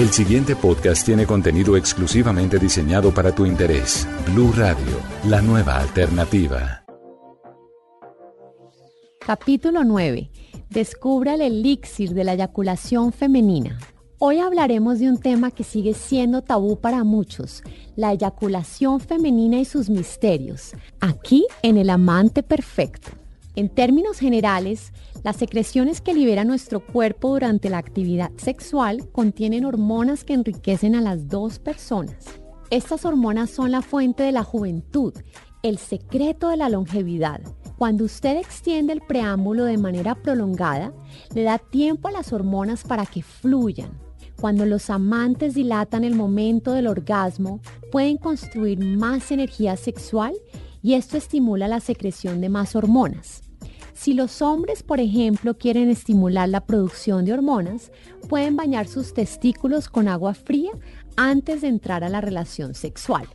El siguiente podcast tiene contenido exclusivamente diseñado para tu interés. Blue Radio, la nueva alternativa. Capítulo 9. Descubra el elixir de la eyaculación femenina. Hoy hablaremos de un tema que sigue siendo tabú para muchos, la eyaculación femenina y sus misterios, aquí en el amante perfecto. En términos generales, las secreciones que libera nuestro cuerpo durante la actividad sexual contienen hormonas que enriquecen a las dos personas. Estas hormonas son la fuente de la juventud, el secreto de la longevidad. Cuando usted extiende el preámbulo de manera prolongada, le da tiempo a las hormonas para que fluyan, cuando los amantes dilatan el momento del orgasmo, pueden construir más energía sexual y esto estimula la secreción de más hormonas. Si los hombres, por ejemplo, quieren estimular la producción de hormonas, pueden bañar sus testículos con agua fría antes de entrar a la relación sexual.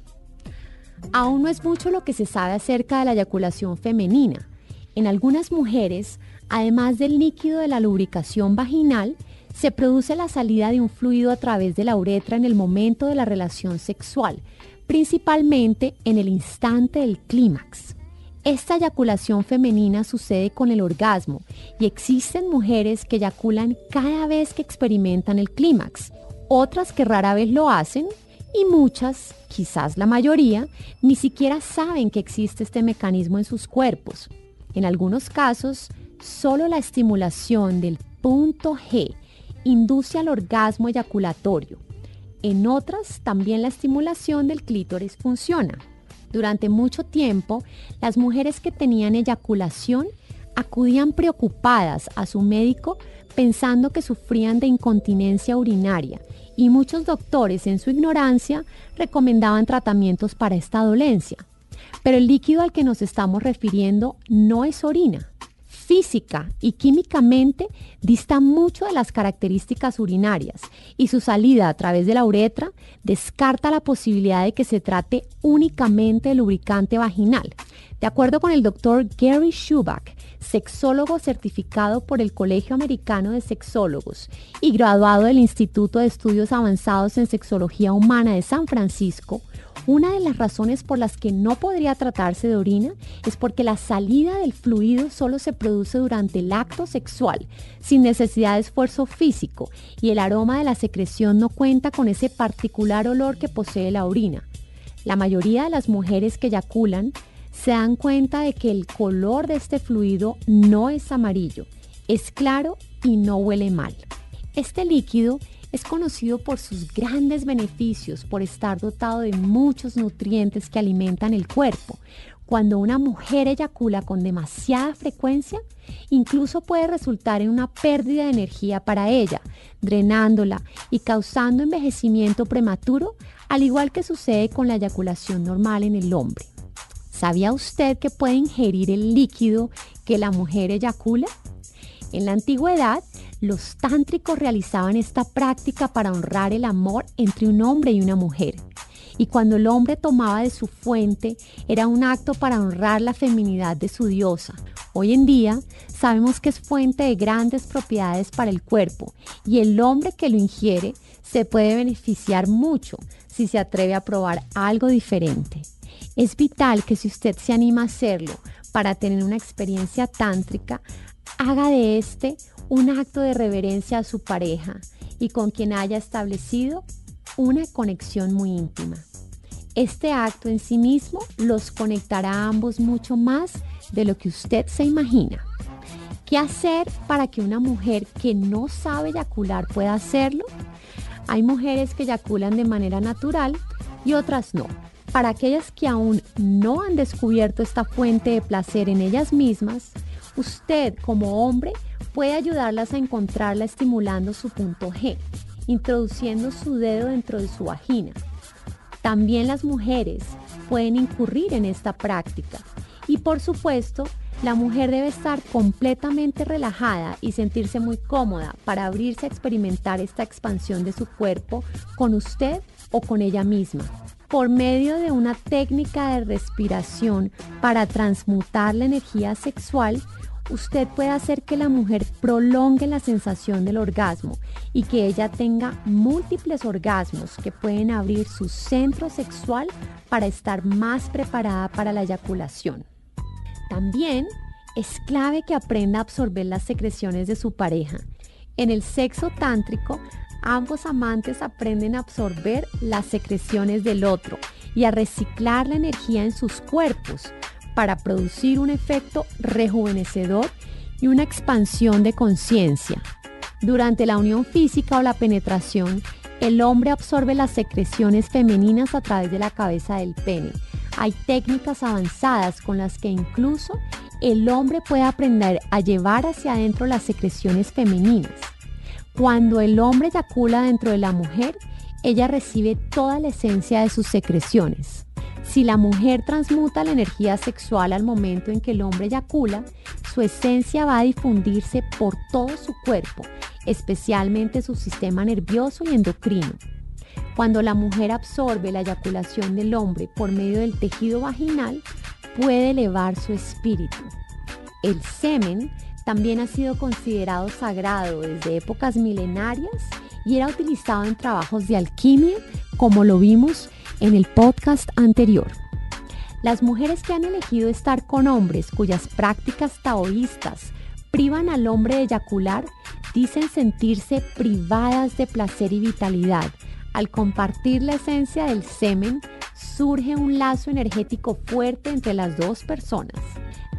Aún no es mucho lo que se sabe acerca de la eyaculación femenina. En algunas mujeres, además del líquido de la lubricación vaginal, se produce la salida de un fluido a través de la uretra en el momento de la relación sexual, principalmente en el instante del clímax. Esta eyaculación femenina sucede con el orgasmo y existen mujeres que eyaculan cada vez que experimentan el clímax, otras que rara vez lo hacen y muchas, quizás la mayoría, ni siquiera saben que existe este mecanismo en sus cuerpos. En algunos casos, solo la estimulación del punto G induce al orgasmo eyaculatorio. En otras, también la estimulación del clítoris funciona. Durante mucho tiempo, las mujeres que tenían eyaculación acudían preocupadas a su médico pensando que sufrían de incontinencia urinaria y muchos doctores en su ignorancia recomendaban tratamientos para esta dolencia. Pero el líquido al que nos estamos refiriendo no es orina, física y químicamente dista mucho de las características urinarias y su salida a través de la uretra descarta la posibilidad de que se trate únicamente de lubricante vaginal. De acuerdo con el doctor Gary Schubach, sexólogo certificado por el Colegio Americano de Sexólogos y graduado del Instituto de Estudios Avanzados en Sexología Humana de San Francisco, una de las razones por las que no podría tratarse de orina es porque la salida del fluido solo se produce durante el acto sexual, sin necesidad de esfuerzo físico, y el aroma de la secreción no cuenta con ese particular olor que posee la orina. La mayoría de las mujeres que eyaculan se dan cuenta de que el color de este fluido no es amarillo, es claro y no huele mal. Este líquido es conocido por sus grandes beneficios, por estar dotado de muchos nutrientes que alimentan el cuerpo. Cuando una mujer eyacula con demasiada frecuencia, incluso puede resultar en una pérdida de energía para ella, drenándola y causando envejecimiento prematuro, al igual que sucede con la eyaculación normal en el hombre. ¿Sabía usted que puede ingerir el líquido que la mujer eyacula? En la antigüedad, los tántricos realizaban esta práctica para honrar el amor entre un hombre y una mujer. Y cuando el hombre tomaba de su fuente, era un acto para honrar la feminidad de su diosa. Hoy en día sabemos que es fuente de grandes propiedades para el cuerpo y el hombre que lo ingiere se puede beneficiar mucho si se atreve a probar algo diferente. Es vital que si usted se anima a hacerlo para tener una experiencia tántrica, haga de este un acto de reverencia a su pareja y con quien haya establecido una conexión muy íntima. Este acto en sí mismo los conectará a ambos mucho más de lo que usted se imagina. ¿Qué hacer para que una mujer que no sabe eyacular pueda hacerlo? Hay mujeres que eyaculan de manera natural y otras no. Para aquellas que aún no han descubierto esta fuente de placer en ellas mismas, usted como hombre puede ayudarlas a encontrarla estimulando su punto G, introduciendo su dedo dentro de su vagina. También las mujeres pueden incurrir en esta práctica y por supuesto la mujer debe estar completamente relajada y sentirse muy cómoda para abrirse a experimentar esta expansión de su cuerpo con usted o con ella misma. Por medio de una técnica de respiración para transmutar la energía sexual, usted puede hacer que la mujer prolongue la sensación del orgasmo y que ella tenga múltiples orgasmos que pueden abrir su centro sexual para estar más preparada para la eyaculación. También es clave que aprenda a absorber las secreciones de su pareja. En el sexo tántrico, ambos amantes aprenden a absorber las secreciones del otro y a reciclar la energía en sus cuerpos para producir un efecto rejuvenecedor y una expansión de conciencia. Durante la unión física o la penetración, el hombre absorbe las secreciones femeninas a través de la cabeza del pene. Hay técnicas avanzadas con las que incluso el hombre puede aprender a llevar hacia adentro las secreciones femeninas. Cuando el hombre eyacula dentro de la mujer, ella recibe toda la esencia de sus secreciones. Si la mujer transmuta la energía sexual al momento en que el hombre eyacula, su esencia va a difundirse por todo su cuerpo, especialmente su sistema nervioso y endocrino. Cuando la mujer absorbe la eyaculación del hombre por medio del tejido vaginal, puede elevar su espíritu. El semen también ha sido considerado sagrado desde épocas milenarias y era utilizado en trabajos de alquimia, como lo vimos en el podcast anterior. Las mujeres que han elegido estar con hombres cuyas prácticas taoístas privan al hombre de eyacular dicen sentirse privadas de placer y vitalidad. Al compartir la esencia del semen, surge un lazo energético fuerte entre las dos personas.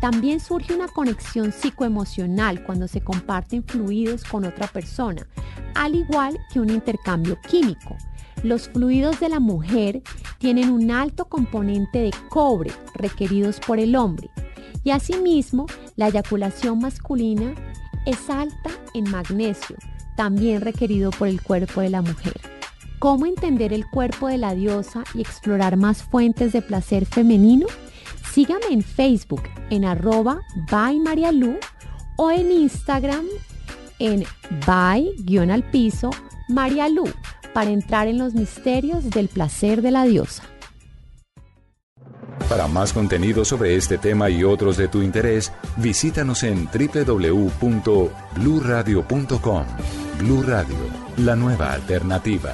También surge una conexión psicoemocional cuando se comparten fluidos con otra persona, al igual que un intercambio químico. Los fluidos de la mujer tienen un alto componente de cobre requeridos por el hombre y asimismo la eyaculación masculina es alta en magnesio, también requerido por el cuerpo de la mujer. ¿Cómo entender el cuerpo de la diosa y explorar más fuentes de placer femenino? Sígame en Facebook en arroba by o en Instagram en by-al piso Marialu para entrar en los misterios del placer de la diosa. Para más contenido sobre este tema y otros de tu interés, visítanos en www.bluradio.com. Blu Radio, la nueva alternativa.